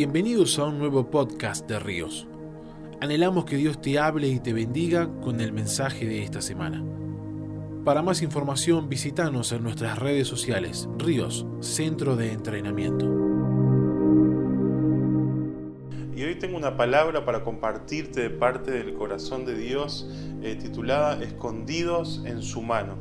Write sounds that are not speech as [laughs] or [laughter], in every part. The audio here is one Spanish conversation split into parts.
Bienvenidos a un nuevo podcast de Ríos. Anhelamos que Dios te hable y te bendiga con el mensaje de esta semana. Para más información visítanos en nuestras redes sociales Ríos, Centro de Entrenamiento. Y hoy tengo una palabra para compartirte de parte del corazón de Dios eh, titulada Escondidos en su mano.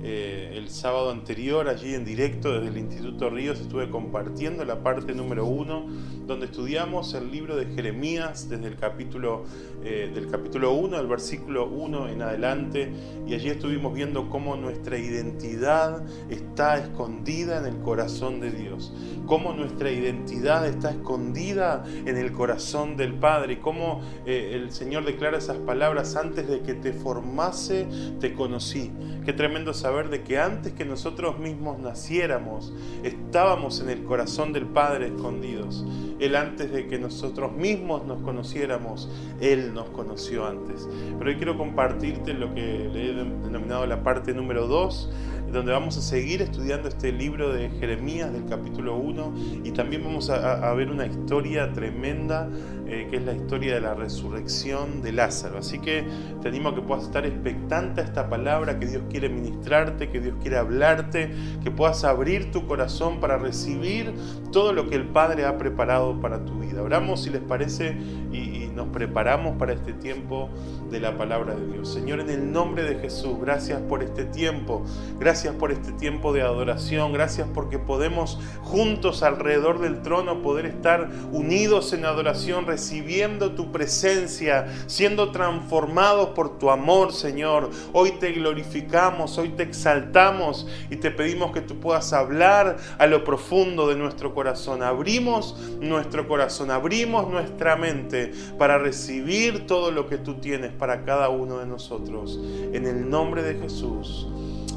Eh, el sábado anterior, allí en directo desde el Instituto Ríos, estuve compartiendo la parte número uno, donde estudiamos el libro de Jeremías desde el capítulo, eh, del capítulo 1 al versículo 1 en adelante, y allí estuvimos viendo cómo nuestra identidad está escondida en el corazón de Dios, cómo nuestra identidad está escondida en el corazón del Padre, cómo eh, el Señor declara esas palabras antes de que te formase, te conocí. Qué tremendo saber de que antes que nosotros mismos naciéramos, estábamos en el corazón del Padre escondidos. Él antes de que nosotros mismos nos conociéramos, Él nos conoció antes. Pero hoy quiero compartirte lo que le he denominado la parte número 2 donde vamos a seguir estudiando este libro de Jeremías del capítulo 1 y también vamos a, ver una historia tremenda eh, que es la historia de la resurrección de Lázaro. Así que te animo a que puedas estar expectante a esta palabra que Dios quiere ministrarte, que Dios quiere hablarte, que puedas abrir tu corazón para recibir todo lo que el Padre ha preparado para tu vida. Oramos si les parece y nos preparamos para este tiempo de la palabra de Dios. Señor, en el nombre de Jesús, gracias por este tiempo, gracias por este tiempo de adoración, gracias porque podemos juntos alrededor del trono poder estar unidos en adoración, recibiendo tu presencia, siendo transformados por tu amor, Señor. Hoy te glorificamos, hoy te exaltamos y te pedimos que tú puedas hablar a lo profundo de nuestro corazón. Abrimos nuestro corazón, abrimos nuestra mente para para recibir todo lo que tú tienes para cada uno de nosotros. En el nombre de Jesús.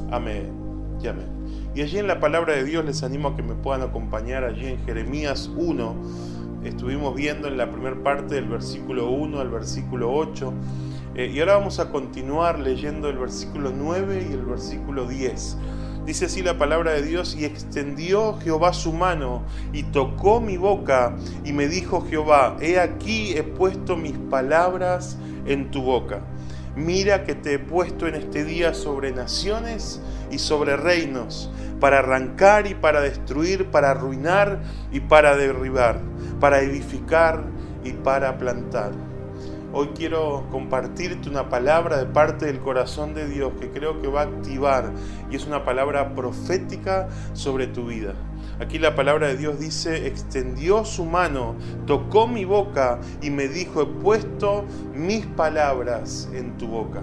Amén y amén. Y allí en la palabra de Dios les animo a que me puedan acompañar allí en Jeremías 1. Estuvimos viendo en la primera parte del versículo 1 al versículo 8. Eh, y ahora vamos a continuar leyendo el versículo 9 y el versículo 10. Dice así la palabra de Dios, y extendió Jehová su mano y tocó mi boca y me dijo Jehová, he aquí he puesto mis palabras en tu boca. Mira que te he puesto en este día sobre naciones y sobre reinos, para arrancar y para destruir, para arruinar y para derribar, para edificar y para plantar. Hoy quiero compartirte una palabra de parte del corazón de Dios que creo que va a activar y es una palabra profética sobre tu vida. Aquí la palabra de Dios dice, extendió su mano, tocó mi boca y me dijo, he puesto mis palabras en tu boca.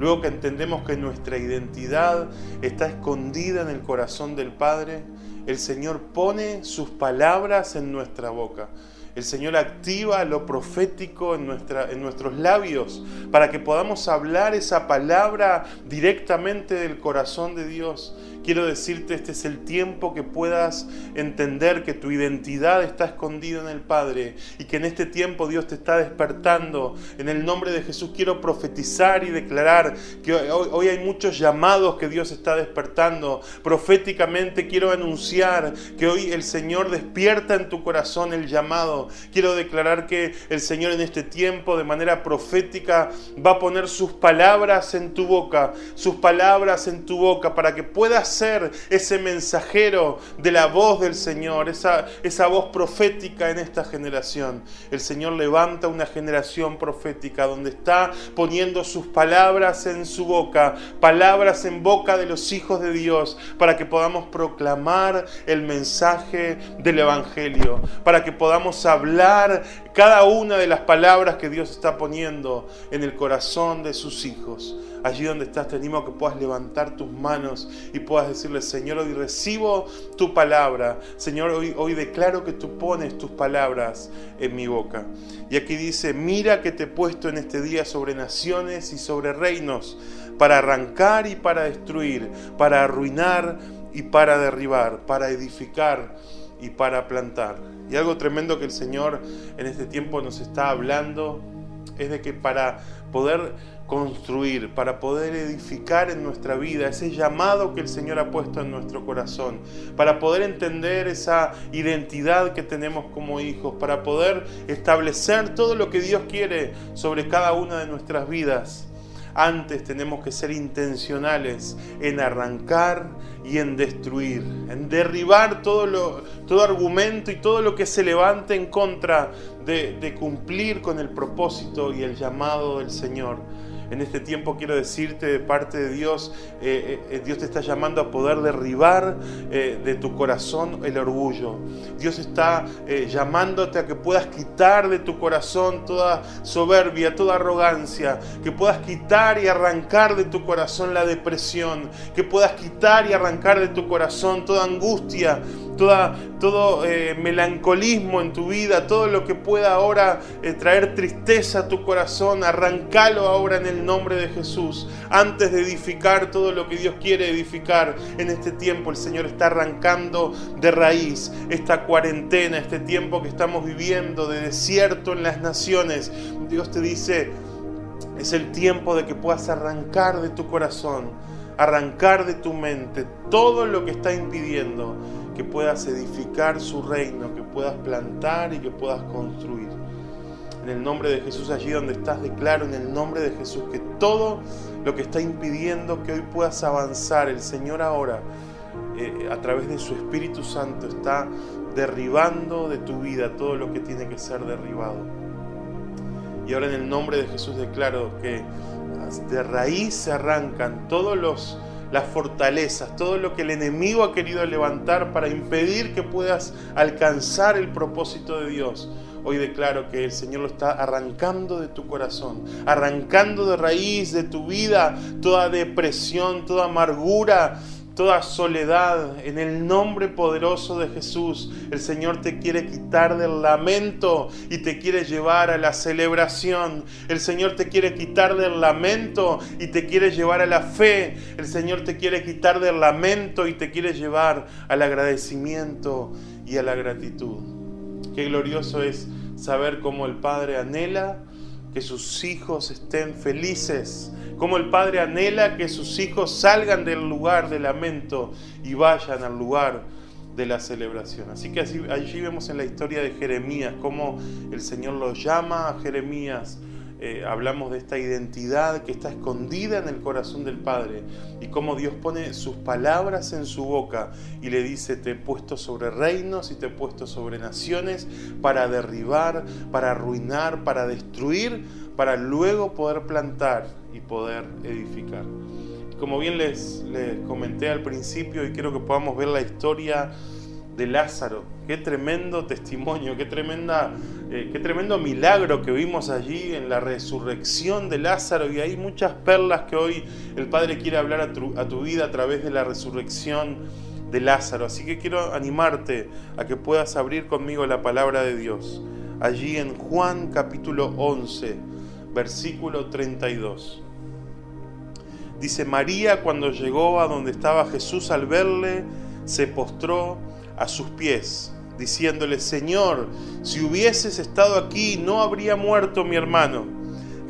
Luego que entendemos que nuestra identidad está escondida en el corazón del Padre, el Señor pone sus palabras en nuestra boca. El Señor activa lo profético en, nuestros labios para que podamos hablar esa palabra directamente del corazón de Dios quiero decirte, este es el tiempo que puedas entender que tu identidad está escondida en el Padre y que en este tiempo Dios te está despertando. En el nombre de Jesús quiero profetizar y declarar que hoy, hay muchos llamados que Dios está despertando. Proféticamente quiero anunciar que hoy el Señor despierta en tu corazón el llamado. Quiero declarar que el Señor en este tiempo de manera profética va a poner sus palabras en tu boca, sus palabras en tu boca para que puedas ser ese mensajero de la voz del Señor, esa, esa voz profética en esta generación. El Señor levanta una generación profética donde está poniendo sus palabras en su boca, palabras en boca de los hijos de Dios, para que podamos proclamar el mensaje del Evangelio, para que podamos hablar cada una de las palabras que Dios está poniendo en el corazón de sus hijos. Allí donde estás, te animo a que puedas levantar tus manos y puedas decirle, Señor, hoy recibo tu palabra. Señor, hoy, hoy declaro que tú pones tus palabras en mi boca. Y aquí dice, mira que te he puesto en este día sobre naciones y sobre reinos, para arrancar y para destruir, para arruinar y para derribar, para edificar y para plantar. Y algo tremendo que el Señor en este tiempo nos está hablando es de que para poder construir, para poder edificar en nuestra vida ese llamado que el Señor ha puesto en nuestro corazón, para poder entender esa identidad que tenemos como hijos, para poder establecer todo lo que Dios quiere sobre cada una de nuestras vidas. Antes tenemos que ser intencionales en arrancar y en destruir, en derribar todo, lo, todo argumento y todo lo que se levante en contra de, de cumplir con el propósito y el llamado del Señor. En este tiempo quiero decirte de parte de Dios, eh, eh, Dios te está llamando a poder derribar eh, de tu corazón el orgullo. Dios está llamándote a que puedas quitar de tu corazón toda soberbia, toda arrogancia, que puedas quitar y arrancar de tu corazón la depresión, que puedas quitar y arrancar de tu corazón toda angustia, todo eh, melancolismo en tu vida, todo lo que pueda ahora eh, traer tristeza a tu corazón, arrancalo ahora en el nombre de Jesús. Antes de edificar todo lo que Dios quiere edificar en este tiempo, el Señor está arrancando de raíz esta cuarentena, este tiempo que estamos viviendo de desierto en las naciones. Dios te dice, es el tiempo de que puedas arrancar de tu corazón, arrancar de tu mente todo lo que está impidiendo que puedas edificar su reino, que puedas plantar y que puedas construir. En el nombre de Jesús, allí donde estás, declaro en el nombre de Jesús que todo lo que está impidiendo que hoy puedas avanzar, el Señor ahora, eh, a través de su Espíritu Santo, está derribando de tu vida todo lo que tiene que ser derribado. Y ahora en el nombre de Jesús declaro que de raíz se arrancan todos los las fortalezas, todo lo que el enemigo ha querido levantar para impedir que puedas alcanzar el propósito de Dios. Hoy declaro que el Señor lo está arrancando de tu corazón, arrancando de raíz de tu vida toda depresión, toda amargura, toda soledad. En el nombre poderoso de Jesús, el Señor te quiere quitar del lamento y te quiere llevar a la celebración. El Señor te quiere quitar del lamento y te quiere llevar a la fe. El Señor te quiere quitar del lamento y te quiere llevar al agradecimiento y a la gratitud. Qué glorioso es saber cómo el Padre anhela que sus hijos estén felices como el Padre anhela que sus hijos salgan del lugar de lamento y vayan al lugar de la celebración. Así que allí vemos en la historia de Jeremías cómo el Señor lo llama a Jeremías. Eh, hablamos de esta identidad que está escondida en el corazón del Padre y cómo Dios pone sus palabras en su boca y le dice, te he puesto sobre reinos y te he puesto sobre naciones para derribar, para arruinar, para destruir, para luego poder plantar y poder edificar. Como bien les, les comenté al principio y quiero que podamos ver la historia de Lázaro. Qué tremendo testimonio, qué, tremenda, eh, qué tremendo milagro que vimos allí en la resurrección de Lázaro. Y hay muchas perlas que hoy el Padre quiere hablar a tu, a tu vida a través de la resurrección de Lázaro. Así que quiero animarte a que puedas abrir conmigo la palabra de Dios. Allí en Juan capítulo 11, versículo 32. Dice, María cuando llegó a donde estaba Jesús al verle, se postró a sus pies, diciéndole, Señor, si hubieses estado aquí, no habría muerto mi hermano.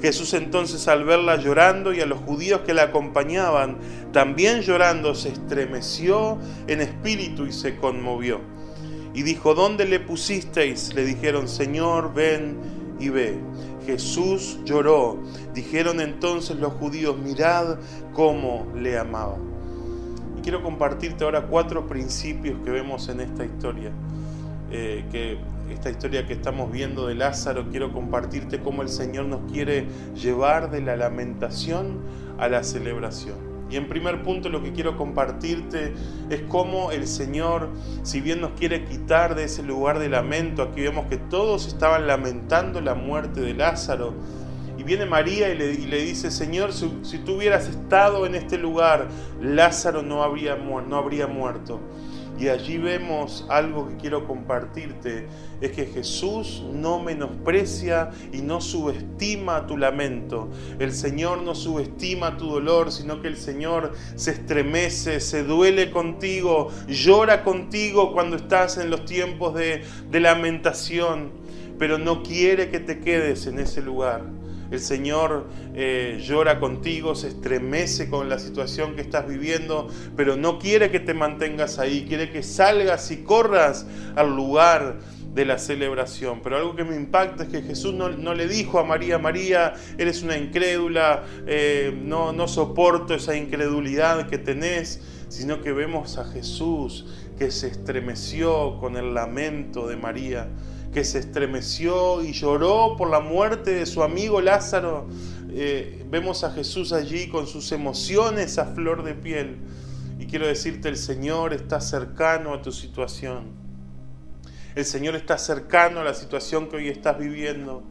Jesús entonces al verla llorando y a los judíos que la acompañaban, también llorando, se estremeció en espíritu y se conmovió. Y dijo, ¿dónde le pusisteis? Le dijeron, Señor, ven y ve. Jesús lloró. Dijeron entonces los judíos, mirad cómo le amaba. Quiero compartirte ahora cuatro principios que vemos en esta historia. Eh, que esta historia que estamos viendo de Lázaro, quiero compartirte cómo el Señor nos quiere llevar de la lamentación a la celebración. Y en primer punto lo que quiero compartirte es cómo el Señor, si bien nos quiere quitar de ese lugar de lamento, aquí vemos que todos estaban lamentando la muerte de Lázaro, y viene María y le, dice, Señor, si, si, tú hubieras estado en este lugar, Lázaro no habría, no habría muerto. Y allí vemos algo que quiero compartirte, es que Jesús no menosprecia y no subestima tu lamento. El Señor no subestima tu dolor, sino que el Señor se estremece, se duele contigo, llora contigo cuando estás en los tiempos de, de lamentación, pero no quiere que te quedes en ese lugar El Señor eh, llora contigo, se estremece con la situación que estás viviendo, pero no quiere que te mantengas ahí, quiere que salgas y corras al lugar de la celebración. Pero algo que me impacta es que Jesús no, le dijo a María, María, eres una incrédula, eh, no, no soporto esa incredulidad que tenés, sino que vemos a Jesús que se estremeció con el lamento de María, que se estremeció y lloró por la muerte de su amigo Lázaro. Eh, vemos a Jesús allí con sus emociones a flor de piel. Y quiero decirte, el Señor está cercano a tu situación. El Señor está cercano a la situación que hoy estás viviendo.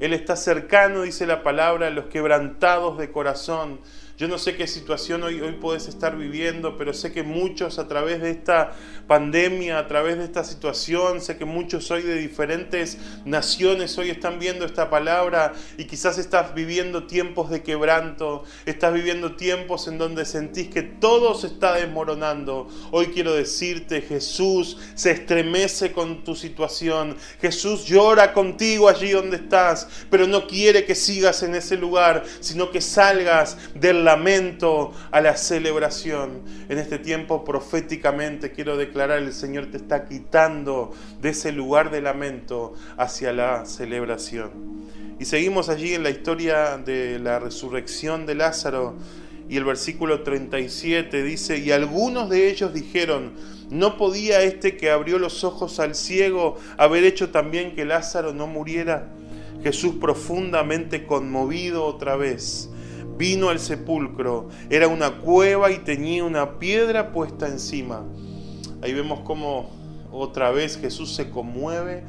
Él está cercano, dice la palabra, a los quebrantados de corazón. Yo no sé qué situación hoy, hoy puedes estar viviendo, pero sé que muchos a través de esta pandemia, a través de esta situación, sé que muchos hoy de diferentes naciones hoy están viendo esta palabra y quizás estás viviendo tiempos de quebranto, estás viviendo tiempos en donde sentís que todo se está desmoronando. Hoy quiero decirte, Jesús se estremece con tu situación, Jesús llora contigo allí donde estás, pero no quiere que sigas en ese lugar, sino que salgas del lamento a la celebración. En este tiempo proféticamente quiero declarar, el Señor te está quitando de ese lugar de lamento hacia la celebración. Y seguimos allí en la historia de la resurrección de Lázaro y el versículo 37 dice, y algunos de ellos dijeron, ¿no podía este que abrió los ojos al ciego haber hecho también que Lázaro no muriera? Jesús profundamente conmovido otra vez vino al sepulcro. Era una cueva y tenía una piedra puesta encima. Ahí vemos cómo otra vez Jesús se conmueve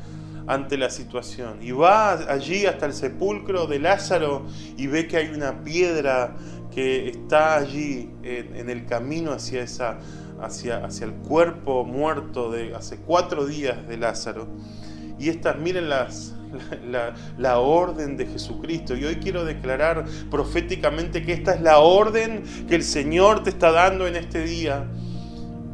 ante la situación y va allí hasta el sepulcro de Lázaro y ve que hay una piedra que está allí en, el camino hacia, esa, hacia, hacia el cuerpo muerto de hace cuatro días de Lázaro. Y estas, miren las, [laughs] la, orden de Jesucristo. Y hoy quiero declarar proféticamente que esta es la orden que el Señor te está dando en este día.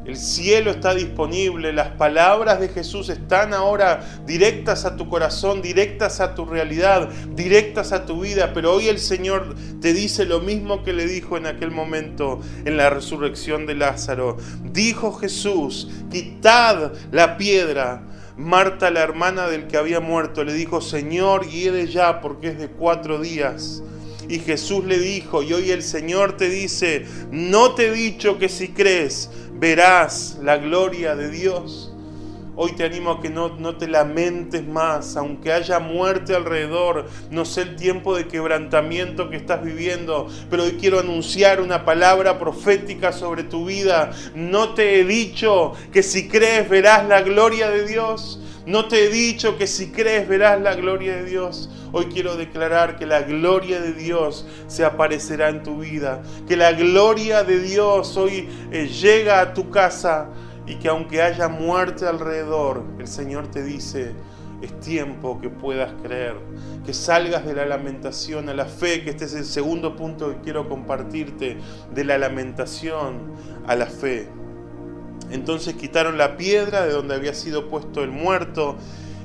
El cielo está disponible, las palabras de Jesús están ahora directas a tu corazón, directas a tu realidad, directas a tu vida, pero hoy el Señor te dice lo mismo que le dijo en aquel momento en la resurrección de Lázaro. Dijo Jesús, quitad la piedra. Marta, la hermana del que había muerto, le dijo, Señor, hiede ya porque es de cuatro días. Y Jesús le dijo, y hoy el Señor te dice, no te he dicho que si crees verás la gloria de Dios. Hoy te animo a que no, no, te lamentes más, aunque haya muerte alrededor, no sé el tiempo de quebrantamiento que estás viviendo, pero hoy quiero anunciar una palabra profética sobre tu vida. No te he dicho que si crees verás la gloria de Dios. No te he dicho que si crees verás la gloria de Dios. Hoy quiero declarar que la gloria de Dios se aparecerá en tu vida. Que la gloria de Dios hoy eh, llega a tu casa y que aunque haya muerte alrededor, el Señor te dice, es tiempo que puedas creer, que salgas de la lamentación a la fe, que este es el segundo punto que quiero compartirte, de la lamentación a la fe. Entonces quitaron la piedra de donde había sido puesto el muerto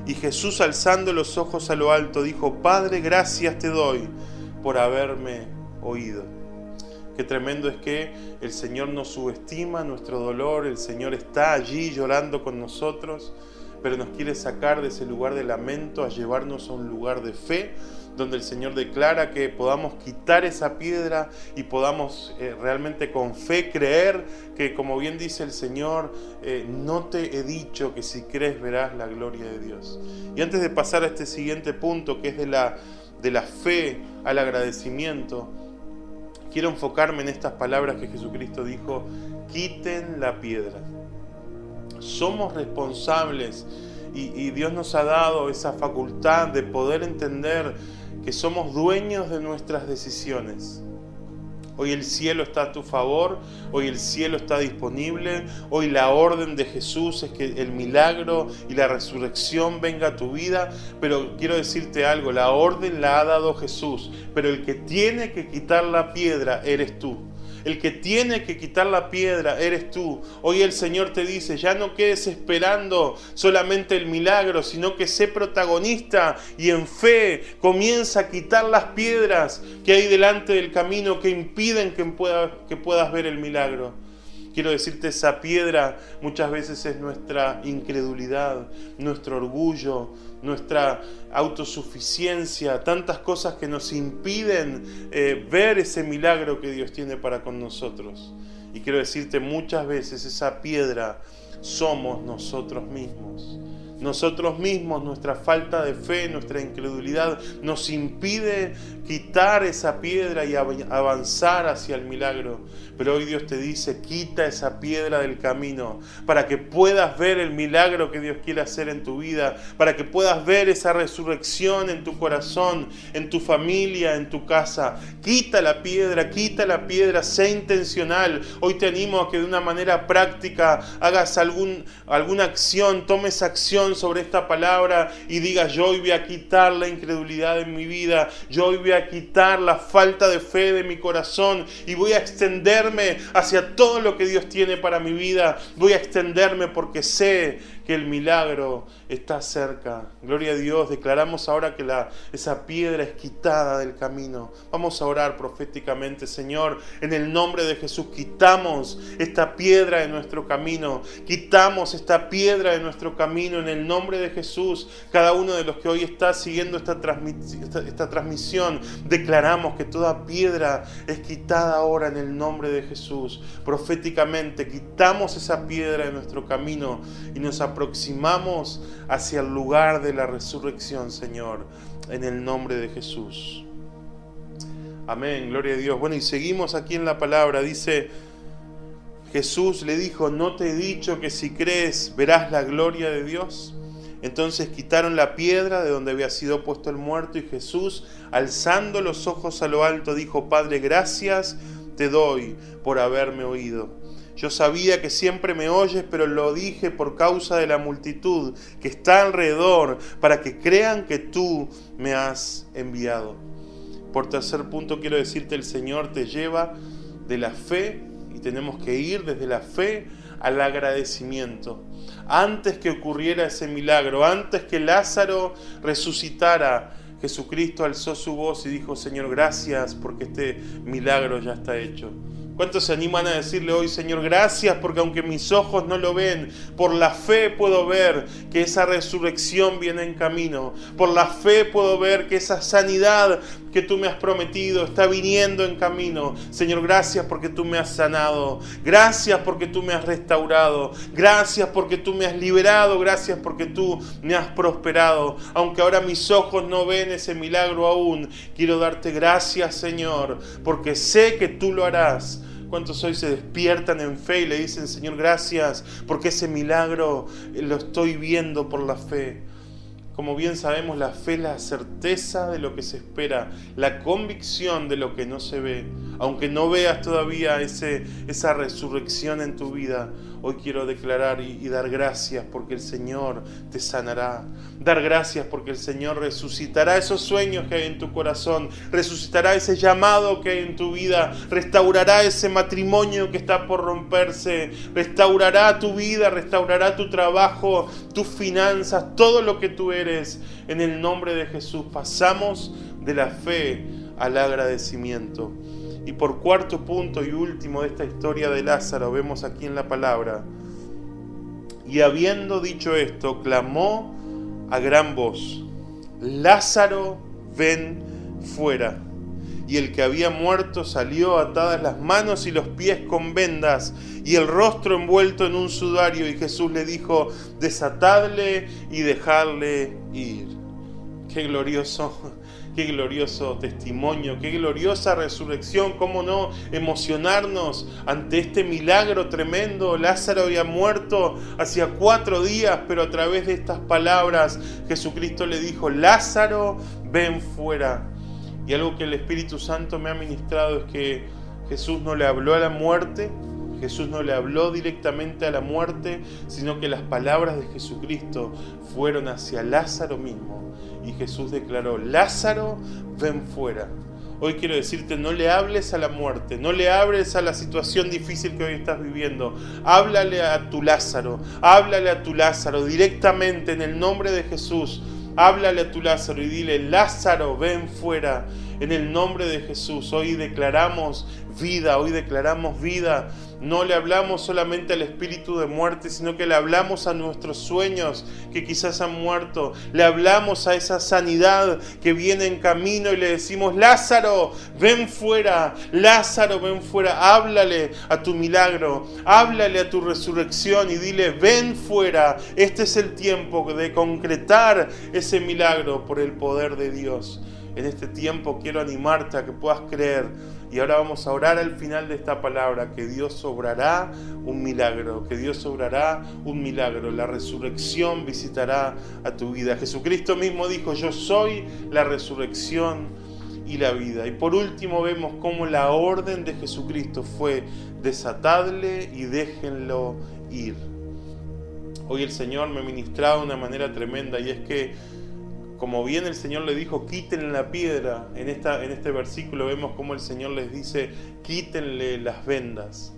y Jesús alzando los ojos a lo alto dijo, Padre, gracias te doy por haberme oído. Qué tremendo es que el Señor nos subestima nuestro dolor, el Señor está allí llorando con nosotros, pero nos quiere sacar de ese lugar de lamento a llevarnos a un lugar de fe, donde el Señor declara que podamos quitar esa piedra y podamos eh, realmente con fe creer que, como bien dice el Señor, eh, no te he dicho que si crees verás la gloria de Dios. Y antes de pasar a este siguiente punto, que es de la, de la fe al agradecimiento, quiero enfocarme en estas palabras que Jesucristo dijo, quiten la piedra. Somos responsables y, Dios nos ha dado esa facultad de poder entender que somos dueños de nuestras decisiones. Hoy el cielo está a tu favor, hoy el cielo está disponible, hoy la orden de Jesús es que el milagro y la resurrección venga a tu vida, pero quiero decirte algo, la orden la ha dado Jesús, pero el que tiene que quitar la piedra eres tú. El que tiene que quitar la piedra eres tú. Hoy el Señor te dice, ya no quedes esperando solamente el milagro, sino que sé protagonista y en fe comienza a quitar las piedras que hay delante del camino que impiden que, que puedas ver el milagro. Quiero decirte, esa piedra muchas veces es nuestra incredulidad, nuestro orgullo, nuestra autosuficiencia, tantas cosas que nos impiden eh, ver ese milagro que Dios tiene para con nosotros. Y quiero decirte, muchas veces esa piedra somos nosotros mismos. Nosotros mismos, nuestra falta de fe, nuestra incredulidad nos impide quitar esa piedra y avanzar hacia el milagro. Pero hoy Dios te dice, quita esa piedra del camino para que puedas ver el milagro que Dios quiere hacer en tu vida, para que puedas ver esa resurrección en tu corazón, en tu familia, en tu casa. Quita la piedra, quita la piedra, sé intencional. Hoy te animo a que de una manera práctica hagas algún, alguna acción, tomes acción sobre esta palabra y digas, yo hoy voy a quitar la incredulidad en mi vida, yo hoy voy a quitar la falta de fe de mi corazón y voy a extender hacia todo lo que Dios tiene para mi vida. Voy a extenderme porque sé que el milagro está cerca. Gloria a Dios. Declaramos ahora que esa piedra es quitada del camino. Vamos a orar proféticamente, Señor. En el nombre de Jesús, quitamos esta piedra de nuestro camino. Quitamos esta piedra de nuestro camino en el nombre de Jesús. Cada uno de los que hoy está siguiendo esta, esta transmisión, declaramos que toda piedra es quitada ahora en el nombre de Jesús. Proféticamente, quitamos esa piedra de nuestro camino y nos aproximamos hacia el lugar de la resurrección, Señor, en el nombre de Jesús. Amén, gloria a Dios. Bueno, y seguimos aquí en la palabra. Dice, Jesús le dijo, ¿no te he dicho que si crees verás la gloria de Dios? Entonces quitaron la piedra de donde había sido puesto el muerto y Jesús, alzando los ojos a lo alto, dijo, Padre, gracias te doy por haberme oído. Yo sabía que siempre me oyes, pero lo dije por causa de la multitud que está alrededor, para que crean que tú me has enviado. Por tercer punto quiero decirte, el Señor te lleva de la fe y tenemos que ir desde la fe al agradecimiento. Antes que ocurriera ese milagro, antes que Lázaro resucitara, Jesucristo alzó su voz y dijo, Señor, gracias porque este milagro ya está hecho. ¿Cuántos se animan a decirle hoy, Señor, gracias porque aunque mis ojos no lo ven, por la fe puedo ver que esa resurrección viene en camino. Por la fe puedo ver que esa sanidad que tú me has prometido está viniendo en camino. Señor, gracias porque tú me has sanado. Gracias porque tú me has restaurado. Gracias porque tú me has liberado. Gracias porque tú me has prosperado. Aunque ahora mis ojos no ven ese milagro aún, quiero darte gracias, Señor, porque sé que tú lo harás ¿Cuántos hoy se despiertan en fe y le dicen, Señor, gracias, porque ese milagro lo estoy viendo por la fe? Como bien sabemos, la fe es la certeza de lo que se espera, la convicción de lo que no se ve. Aunque no veas todavía ese, esa resurrección en tu vida, hoy quiero declarar y, y, dar gracias porque el Señor te sanará. Dar gracias porque el Señor resucitará esos sueños que hay en tu corazón, resucitará ese llamado que hay en tu vida, restaurará ese matrimonio que está por romperse, restaurará tu vida, restaurará tu trabajo, tus finanzas, todo lo que tú eres en el nombre de Jesús. Pasamos de la fe al agradecimiento. Y por cuarto punto y último de esta historia de Lázaro, vemos aquí en la palabra, y habiendo dicho esto, clamó a gran voz, Lázaro, ven fuera y el que había muerto salió atadas las manos y los pies con vendas y el rostro envuelto en un sudario. Y Jesús le dijo, desatadle y dejadle ir. Qué glorioso, qué glorioso testimonio, qué gloriosa resurrección, cómo no emocionarnos ante este milagro tremendo. Lázaro había muerto hacía cuatro días, pero a través de estas palabras Jesucristo le dijo, Lázaro, ven fuera. Y algo que el Espíritu Santo me ha ministrado es que Jesús no le habló a la muerte, Jesús no le habló directamente a la muerte, sino que las palabras de Jesucristo fueron hacia Lázaro mismo. Y Jesús declaró, Lázaro, ven fuera. Hoy quiero decirte, no le hables a la muerte, no le hables a la situación difícil que hoy estás viviendo. Háblale a tu Lázaro, háblale a tu Lázaro directamente en el nombre de Jesús. Háblale a tu Lázaro y dile, Lázaro, ven fuera en el nombre de Jesús. Hoy declaramos vida, hoy declaramos vida no le hablamos solamente al espíritu de muerte, sino que le hablamos a nuestros sueños que quizás han muerto. Le hablamos a esa sanidad que viene en camino y le decimos, Lázaro, ven fuera, Lázaro, ven fuera, háblale a tu milagro, háblale a tu resurrección y dile, ven fuera. Este es el tiempo de concretar ese milagro por el poder de Dios. En este tiempo quiero animarte a que puedas creer y ahora vamos a orar al final de esta palabra, que Dios obrará un milagro, que Dios obrará un milagro, la resurrección visitará a tu vida. Jesucristo mismo dijo, yo soy la resurrección y la vida. Y por último vemos cómo la orden de Jesucristo fue desatadle y déjenlo ir. Hoy el Señor me ha ministrado de una manera tremenda y es que como bien el Señor le dijo, quítenle la piedra, en, esta, en este versículo vemos como el Señor les dice, quítenle las vendas.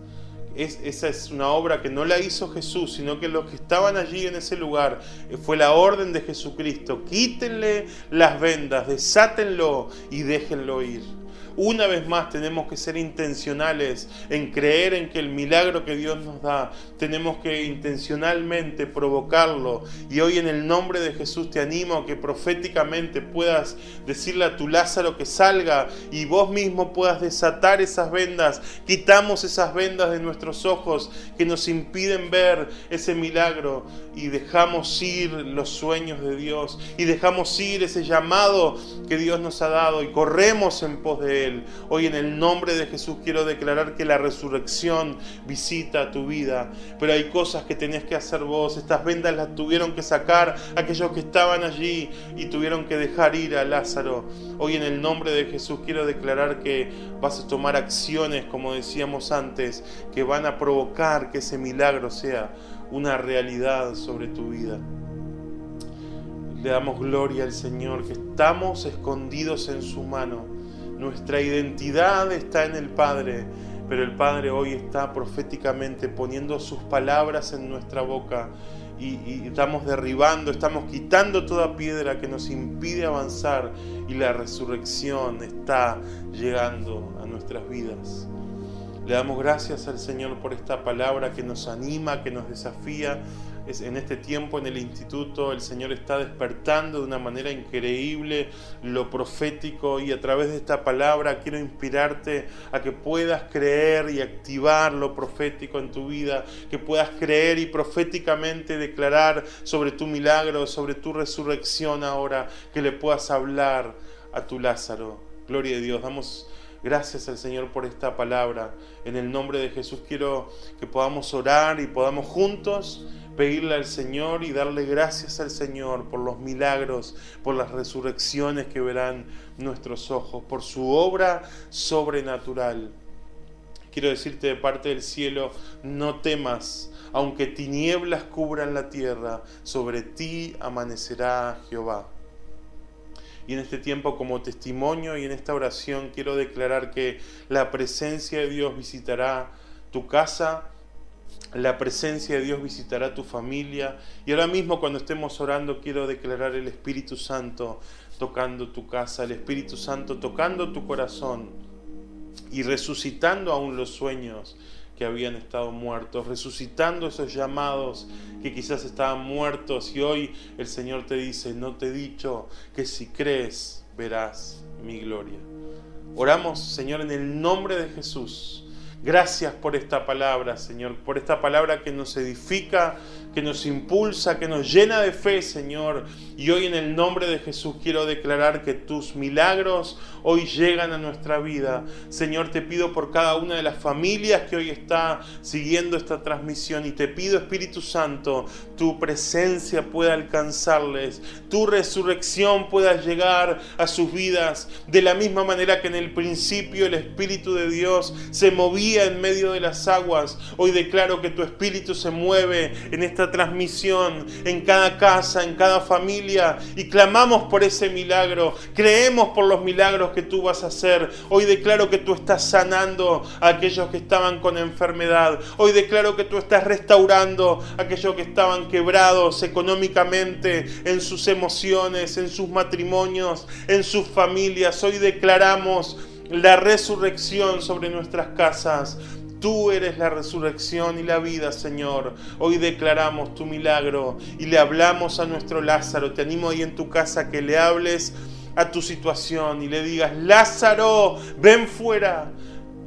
Es, esa es una obra que no la hizo Jesús, sino que los que estaban allí en ese lugar eh, fue la orden de Jesucristo. Quítenle las vendas, desátenlo y déjenlo ir. Una vez más tenemos que ser intencionales en creer en que el milagro que Dios nos da, tenemos que intencionalmente provocarlo. Y hoy en el nombre de Jesús te animo a que proféticamente puedas decirle a tu Lázaro que salga y vos mismo puedas desatar esas vendas. Quitamos esas vendas de nuestros ojos que nos impiden ver ese milagro y dejamos ir los sueños de Dios y dejamos ir ese llamado que Dios nos ha dado y corremos en pos de Él. Hoy en el nombre de Jesús quiero declarar que la resurrección visita tu vida. Pero hay cosas que tenés que hacer vos. Estas vendas las tuvieron que sacar aquellos que estaban allí y tuvieron que dejar ir a Lázaro. Hoy en el nombre de Jesús quiero declarar que vas a tomar acciones, como decíamos antes, que van a provocar que ese milagro sea una realidad sobre tu vida. Le damos gloria al Señor, que estamos escondidos en su mano nuestra identidad está en el Padre, pero el Padre hoy está proféticamente poniendo sus palabras en nuestra boca y, estamos derribando, estamos quitando toda piedra que nos impide avanzar y la resurrección está llegando a nuestras vidas. Le damos gracias al Señor por esta palabra que nos anima, que nos desafía en este tiempo en el instituto el Señor está despertando de una manera increíble lo profético y a través de esta palabra quiero inspirarte a que puedas creer y activar lo profético en tu vida, que puedas creer y proféticamente declarar sobre tu milagro, sobre tu resurrección ahora, que le puedas hablar a tu Lázaro. Gloria a Dios, damos Gracias al Señor por esta palabra. En el nombre de Jesús quiero que podamos orar y podamos juntos pedirle al Señor y darle gracias al Señor por los milagros, por las resurrecciones que verán nuestros ojos, por su obra sobrenatural. Quiero decirte de parte del cielo, no temas, aunque tinieblas cubran la tierra, sobre ti amanecerá Jehová. Y en este tiempo como testimonio y en esta oración quiero declarar que la presencia de Dios visitará tu casa, la presencia de Dios visitará tu familia. Y ahora mismo cuando estemos orando quiero declarar el Espíritu Santo tocando tu casa, el Espíritu Santo tocando tu corazón y resucitando aún los sueños que habían estado muertos, resucitando esos llamados que quizás estaban muertos y hoy el Señor te dice, no te he dicho que si crees verás mi gloria. Oramos, Señor, en el nombre de Jesús Gracias por esta palabra, Señor, por esta palabra que nos edifica, que nos impulsa, que nos llena de fe, Señor. Y hoy en el nombre de Jesús quiero declarar que tus milagros hoy llegan a nuestra vida. Señor, te pido por cada una de las familias que hoy está siguiendo esta transmisión y te pido, Espíritu Santo, tu presencia pueda alcanzarles, tu resurrección pueda llegar a sus vidas de la misma manera que en el principio el Espíritu de Dios se movía en medio de las aguas. Hoy declaro que tu espíritu se mueve en esta transmisión, en cada casa, en cada familia y clamamos por ese milagro. Creemos por los milagros que tú vas a hacer. Hoy declaro que tú estás sanando a aquellos que estaban con enfermedad. Hoy declaro que tú estás restaurando a aquellos que estaban quebrados económicamente, en sus emociones, en sus matrimonios, en sus familias. Hoy declaramos la resurrección sobre nuestras casas. Tú eres la resurrección y la vida, Señor. Hoy declaramos tu milagro y le hablamos a nuestro Lázaro. Te animo ahí en tu casa que le hables a tu situación y le digas, Lázaro, ven fuera.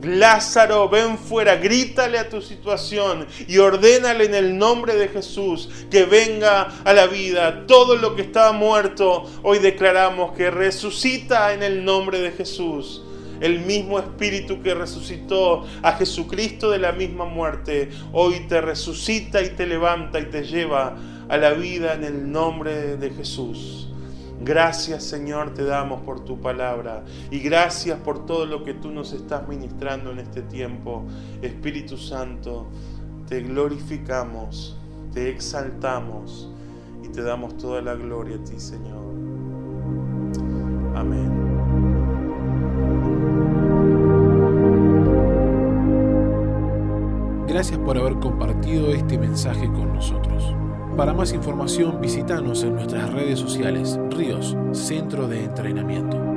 Lázaro, ven fuera, grítale a tu situación y ordénale en el nombre de Jesús que venga a la vida. Todo lo que estaba muerto, hoy declaramos que resucita en el nombre de Jesús. El mismo espíritu que resucitó a Jesucristo de la misma muerte, hoy te resucita y te levanta y te lleva a la vida en el nombre de Jesús. Gracias Señor te damos por tu palabra y gracias por todo lo que tú nos estás ministrando en este tiempo. Espíritu Santo, te glorificamos, te exaltamos y te damos toda la gloria a ti Señor. Amén. Gracias por haber compartido este mensaje con nosotros. Para más información visítanos en nuestras redes sociales, Ríos, Centro de Entrenamiento.